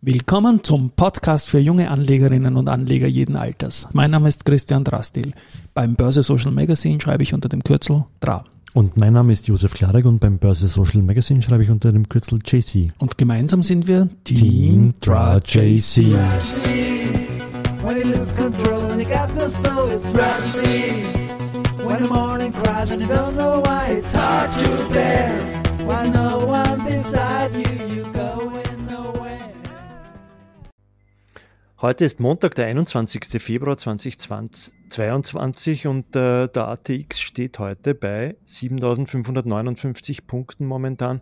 Willkommen zum Podcast für junge Anlegerinnen und Anleger jeden Alters. Mein Name ist Christian Drastil. Beim Börse Social Magazine schreibe ich unter dem Kürzel DRA. Und mein Name ist Josef Klarek und beim Börse Social Magazine schreibe ich unter dem Kürzel JC. Und gemeinsam sind wir Team, Team DRA JC. When Heute ist Montag, der 21. Februar 2022 und äh, der ATX steht heute bei 7559 Punkten momentan.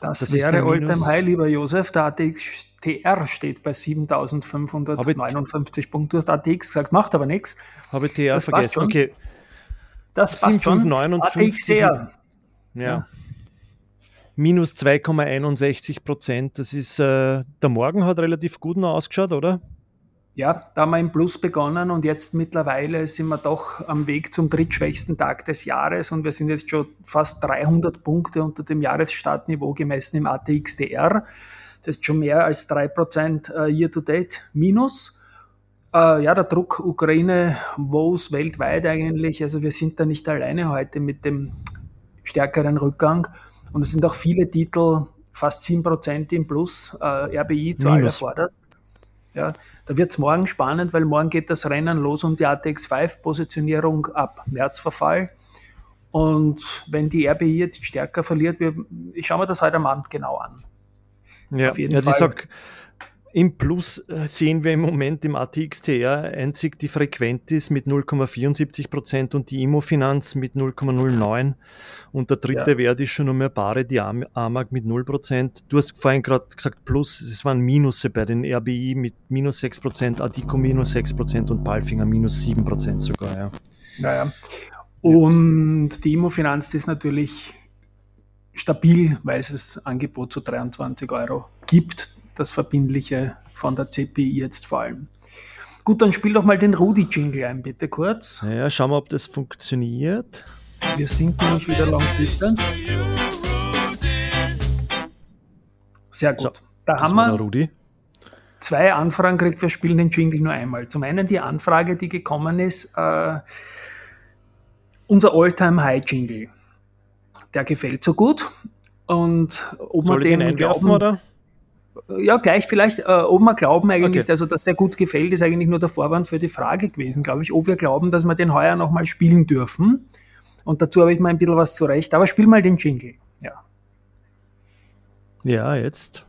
Das, das wäre Alltime High, lieber Josef. Der ATX TR steht bei 7559 Punkten. Du hast ATX gesagt, macht aber nichts. Habe TR das vergessen. Okay. Das passt 7559. ATX TR. Ja. ja. Minus 2,61 Prozent. Das ist, äh, der Morgen hat relativ gut noch ausgeschaut, oder? Ja, da haben wir im Plus begonnen und jetzt mittlerweile sind wir doch am Weg zum drittschwächsten Tag des Jahres und wir sind jetzt schon fast 300 Punkte unter dem Jahresstartniveau gemessen im ATXDR. Das ist schon mehr als 3% äh, Year-to-Date minus. Äh, ja, der Druck Ukraine, woes weltweit eigentlich, also wir sind da nicht alleine heute mit dem stärkeren Rückgang und es sind auch viele Titel, fast 7% im Plus, äh, RBI zu aller Vorderst. Ja, da wird es morgen spannend, weil morgen geht das Rennen los um die ATX 5 Positionierung ab Märzverfall. Und wenn die RBI jetzt stärker verliert, wir, ich schaue mir das heute am Abend genau an. Ja, Auf jeden ja, Fall. Im Plus äh, sehen wir im Moment im ATXTR einzig die Frequentis mit 0,74% und die Immofinanz mit 0,09%. Und der dritte ja. Wert ist schon um mehr Bare, die AMAG mit 0%. Du hast vorhin gerade gesagt Plus, es waren Minusse bei den RBI mit minus 6%, Adico minus 6% und Palfinger minus 7% sogar. Ja. Naja. Und die Immofinanz ist natürlich stabil, weil es das Angebot zu 23 Euro gibt das Verbindliche von der CPI jetzt vor allem. Gut, dann spiel doch mal den Rudi-Jingle ein, bitte kurz. Ja, schauen wir, ob das funktioniert. Wir sind nämlich wieder Long Distance. Sehr gut. So, da haben wir Rudi. zwei Anfragen gekriegt, wir spielen den Jingle nur einmal. Zum einen die Anfrage, die gekommen ist, äh, unser All-Time-High-Jingle. Der gefällt so gut. Und ob Soll man den glauben, oder? Ja, gleich vielleicht, äh, ob wir glauben eigentlich, okay. also dass der gut gefällt, ist eigentlich nur der Vorwand für die Frage gewesen, glaube ich, ob wir glauben, dass wir den heuer nochmal spielen dürfen. Und dazu habe ich mal ein bisschen was zurecht. Aber spiel mal den Jingle. Ja. Ja, jetzt.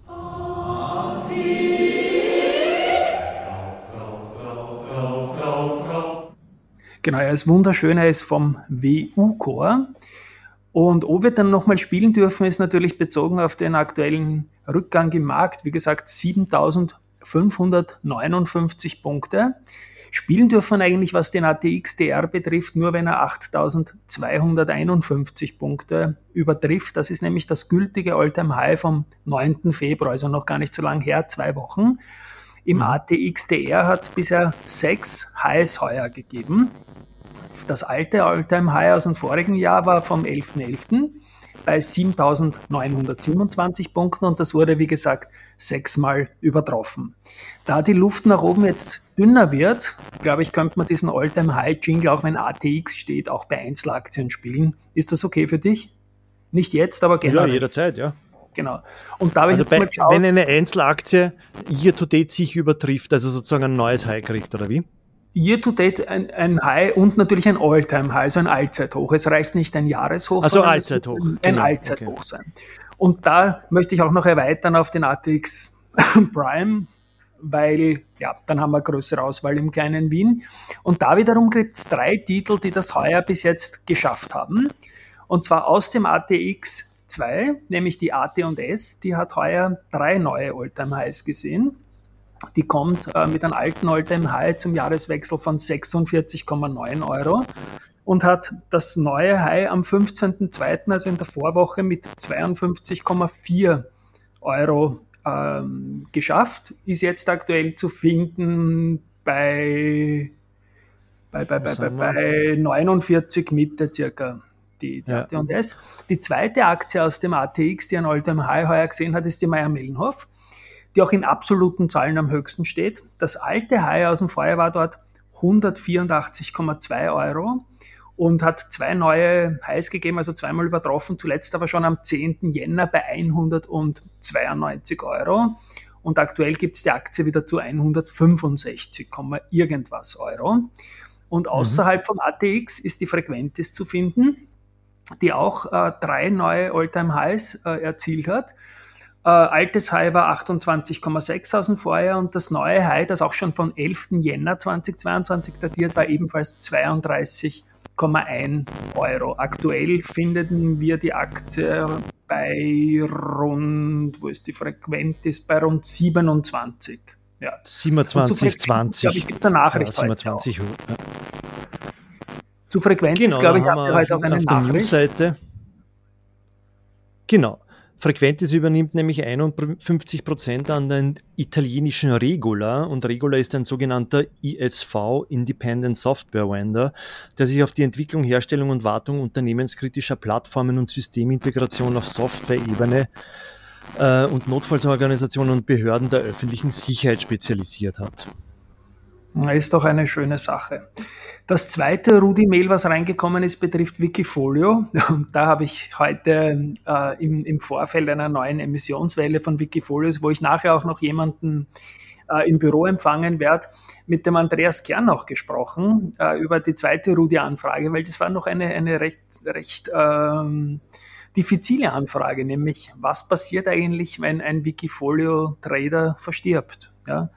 Genau, er ist wunderschön, er ist vom WU-Chor. Und ob wir dann nochmal spielen dürfen, ist natürlich bezogen auf den aktuellen Rückgang im Markt. Wie gesagt, 7559 Punkte. Spielen dürfen eigentlich, was den ATX-DR betrifft, nur wenn er 8251 Punkte übertrifft. Das ist nämlich das gültige All-Time-High vom 9. Februar, also noch gar nicht so lange her, zwei Wochen. Im mhm. ATX-DR hat es bisher sechs Highs heuer gegeben. Das alte Alltime high aus dem vorigen Jahr war vom 11.11. .11. bei 7.927 Punkten und das wurde, wie gesagt, sechsmal übertroffen. Da die Luft nach oben jetzt dünner wird, glaube ich, könnte man diesen Alltime high jingle auch wenn ATX steht, auch bei Einzelaktien spielen. Ist das okay für dich? Nicht jetzt, aber gerne. Ja, jederzeit, ja. Genau. Und da habe ich also jetzt bei, mal geschaut, Wenn eine Einzelaktie year-to-date sich übertrifft, also sozusagen ein neues High kriegt, oder wie? Year-to-date ein, ein High und natürlich ein All-Time-High, also ein Allzeithoch. Es reicht nicht ein Jahreshoch, also sondern Allzeithoch. ein genau. Allzeithoch okay. sein. Und da möchte ich auch noch erweitern auf den ATX Prime, weil ja, dann haben wir größere Auswahl im kleinen Wien. Und da wiederum gibt es drei Titel, die das heuer bis jetzt geschafft haben. Und zwar aus dem ATX 2, nämlich die AT&S, die hat heuer drei neue All-Time-Highs gesehen. Die kommt äh, mit einem alten Alltime High zum Jahreswechsel von 46,9 Euro und hat das neue High am 15.02., also in der Vorwoche, mit 52,4 Euro ähm, geschafft. Ist jetzt aktuell zu finden bei, bei, bei, bei, bei, bei 49 Mitte circa. Die, die ja. AT&S. Die zweite Aktie aus dem ATX, die ein Alltime High heuer gesehen hat, ist die Meier Mellenhof. Die auch in absoluten Zahlen am höchsten steht. Das alte High aus dem Vorjahr war dort 184,2 Euro und hat zwei neue Highs gegeben, also zweimal übertroffen, zuletzt aber schon am 10. Jänner bei 192 Euro. Und aktuell gibt es die Aktie wieder zu 165, irgendwas Euro. Und mhm. außerhalb mhm. vom ATX ist die Frequentis zu finden, die auch äh, drei neue All-Time-Highs äh, erzielt hat. Äh, altes High war 28,6 aus dem Vorjahr und das neue High, das auch schon von 11. Jänner 2022 datiert, war ebenfalls 32,1 Euro. Aktuell finden wir die Aktie bei rund, wo ist die Frequenz, bei rund 27. Ja. 27, 20. Glaube ich, gibt es eine Nachricht ja, 27 heute. Ja. Zu Frequenz, genau, glaube ich, haben wir heute auch eine auf Nachricht. Genau. Frequentis übernimmt nämlich 51 Prozent an den italienischen Regula und Regula ist ein sogenannter ISV, Independent Software Vendor, der sich auf die Entwicklung, Herstellung und Wartung unternehmenskritischer Plattformen und Systemintegration auf Software-Ebene äh, und Notfallsorganisationen und Behörden der öffentlichen Sicherheit spezialisiert hat. Ist doch eine schöne Sache. Das zweite Rudi-Mail, was reingekommen ist, betrifft Wikifolio. Und da habe ich heute äh, im, im, Vorfeld einer neuen Emissionswelle von Wikifolios, wo ich nachher auch noch jemanden äh, im Büro empfangen werde, mit dem Andreas Kern auch gesprochen äh, über die zweite Rudi-Anfrage, weil das war noch eine, eine recht, recht ähm, diffizile Anfrage, nämlich was passiert eigentlich, wenn ein Wikifolio-Trader verstirbt? Ja?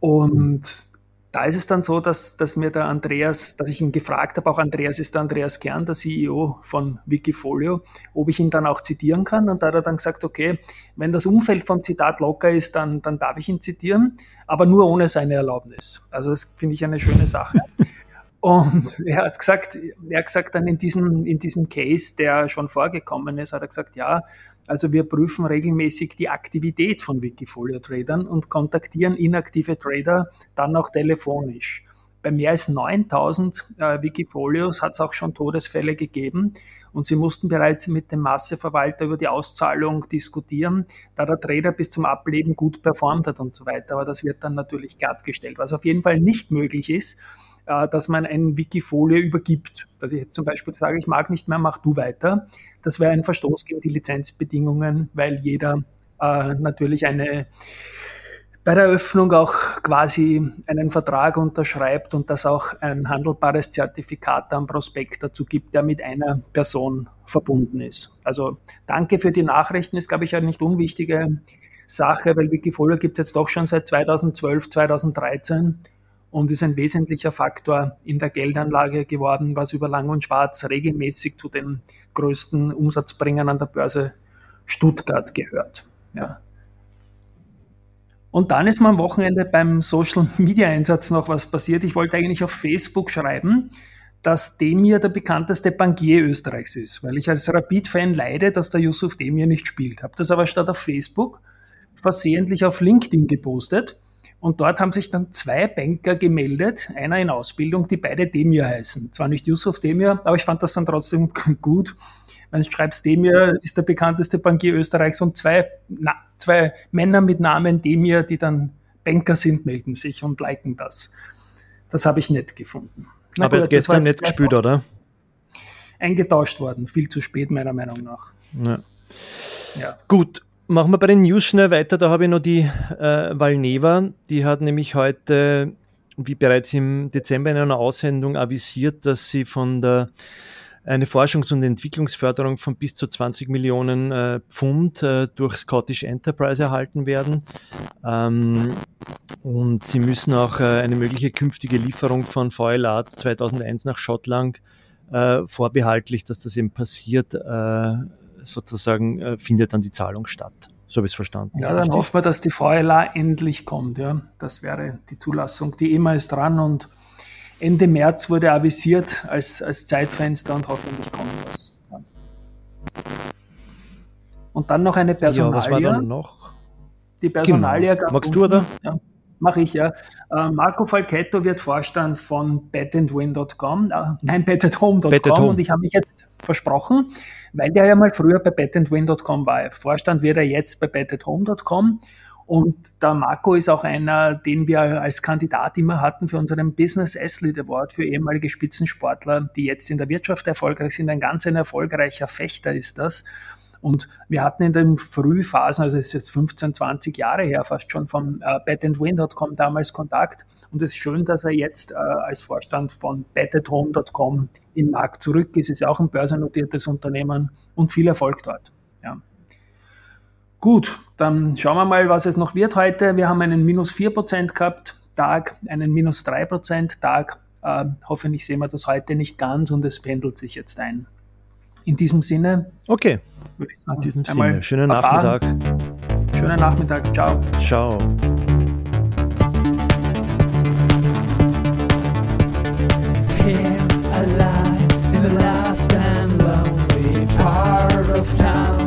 Und da ist es dann so, dass, dass mir der Andreas, dass ich ihn gefragt habe, auch Andreas ist der Andreas Kern, der CEO von Wikifolio, ob ich ihn dann auch zitieren kann. Und da hat er dann gesagt, okay, wenn das Umfeld vom Zitat locker ist, dann, dann darf ich ihn zitieren, aber nur ohne seine Erlaubnis. Also das finde ich eine schöne Sache. Und er hat gesagt, er hat gesagt dann in diesem, in diesem Case, der schon vorgekommen ist, hat er gesagt, ja, also wir prüfen regelmäßig die Aktivität von Wikifolio-Tradern und kontaktieren inaktive Trader dann auch telefonisch. Bei mehr als 9000 äh, Wikifolios hat es auch schon Todesfälle gegeben und sie mussten bereits mit dem Masseverwalter über die Auszahlung diskutieren, da der Trader bis zum Ableben gut performt hat und so weiter. Aber das wird dann natürlich glattgestellt. Was auf jeden Fall nicht möglich ist, äh, dass man ein Wikifolio übergibt. Dass ich jetzt zum Beispiel sage, ich mag nicht mehr, mach du weiter. Das wäre ein Verstoß gegen die Lizenzbedingungen, weil jeder äh, natürlich eine bei der Öffnung auch quasi einen Vertrag unterschreibt und das auch ein handelbares Zertifikat am Prospekt dazu gibt, der mit einer Person verbunden ist. Also danke für die Nachrichten, ist, glaube ich, eine nicht unwichtige Sache, weil Wikifolio gibt es jetzt doch schon seit 2012, 2013 und ist ein wesentlicher Faktor in der Geldanlage geworden, was über Lang und Schwarz regelmäßig zu den größten Umsatzbringern an der Börse Stuttgart gehört. Ja. Und dann ist mir am Wochenende beim Social Media Einsatz noch was passiert. Ich wollte eigentlich auf Facebook schreiben, dass Demir der bekannteste Bankier Österreichs ist, weil ich als Rapid-Fan leide, dass der Yusuf Demir nicht spielt. Habe das aber statt auf Facebook versehentlich auf LinkedIn gepostet und dort haben sich dann zwei Banker gemeldet, einer in Ausbildung, die beide Demir heißen. Zwar nicht Yusuf Demir, aber ich fand das dann trotzdem gut. Wenn du schreibst, Demir ist der bekannteste Bankier Österreichs und zwei, na, zwei Männer mit Namen Demir, die dann Banker sind, melden sich und liken das. Das habe ich nett gefunden. Na aber gut, gestern nicht gespielt, oder? Eingetauscht worden, viel zu spät meiner Meinung nach. Ja. ja. Gut, Machen wir bei den News schnell weiter. Da habe ich noch die äh, Valneva. Die hat nämlich heute, wie bereits im Dezember in einer Aussendung avisiert, dass sie von der eine Forschungs- und Entwicklungsförderung von bis zu 20 Millionen äh, Pfund äh, durch Scottish Enterprise erhalten werden. Ähm, und sie müssen auch äh, eine mögliche künftige Lieferung von VLA 2001 nach Schottland äh, vorbehaltlich, dass das eben passiert, äh, sozusagen äh, findet dann die Zahlung statt. So habe ich es verstanden. Ja, dann hoffen wir, dass die VLA endlich kommt. Ja. Das wäre die Zulassung. Die EMA ist dran und Ende März wurde avisiert als, als Zeitfenster und hoffentlich kommt was. Ja. Und dann noch eine Personalie. Ja, was war dann noch? Die Personalie genau. Magst du oder? Ja mache ich ja. Äh, Marco Falchetto wird Vorstand von betandwin.com, äh, nein, betathome.com Bet und ich habe mich jetzt versprochen, weil der ja mal früher bei betandwin.com war. Vorstand wird er jetzt bei betathome.com Und der Marco ist auch einer, den wir als Kandidat immer hatten für unseren Business Athlete Award für ehemalige Spitzensportler, die jetzt in der Wirtschaft erfolgreich sind. Ein ganz ein erfolgreicher Fechter ist das. Und wir hatten in den Frühphasen, also es ist jetzt 15, 20 Jahre her, fast schon von äh, betandwin.com damals Kontakt. Und es ist schön, dass er jetzt äh, als Vorstand von betatHome.com im Markt zurück ist. Ist ja auch ein börsennotiertes Unternehmen und viel Erfolg dort. Ja. Gut, dann schauen wir mal, was es noch wird heute. Wir haben einen minus 4% gehabt, Tag, einen minus 3% Tag. Äh, hoffentlich sehen wir das heute nicht ganz und es pendelt sich jetzt ein. In diesem Sinne. Okay. In diesem Sinne. Schönen. Nachmittag. Schönen Nachmittag. Ciao. Ciao. holding time in a world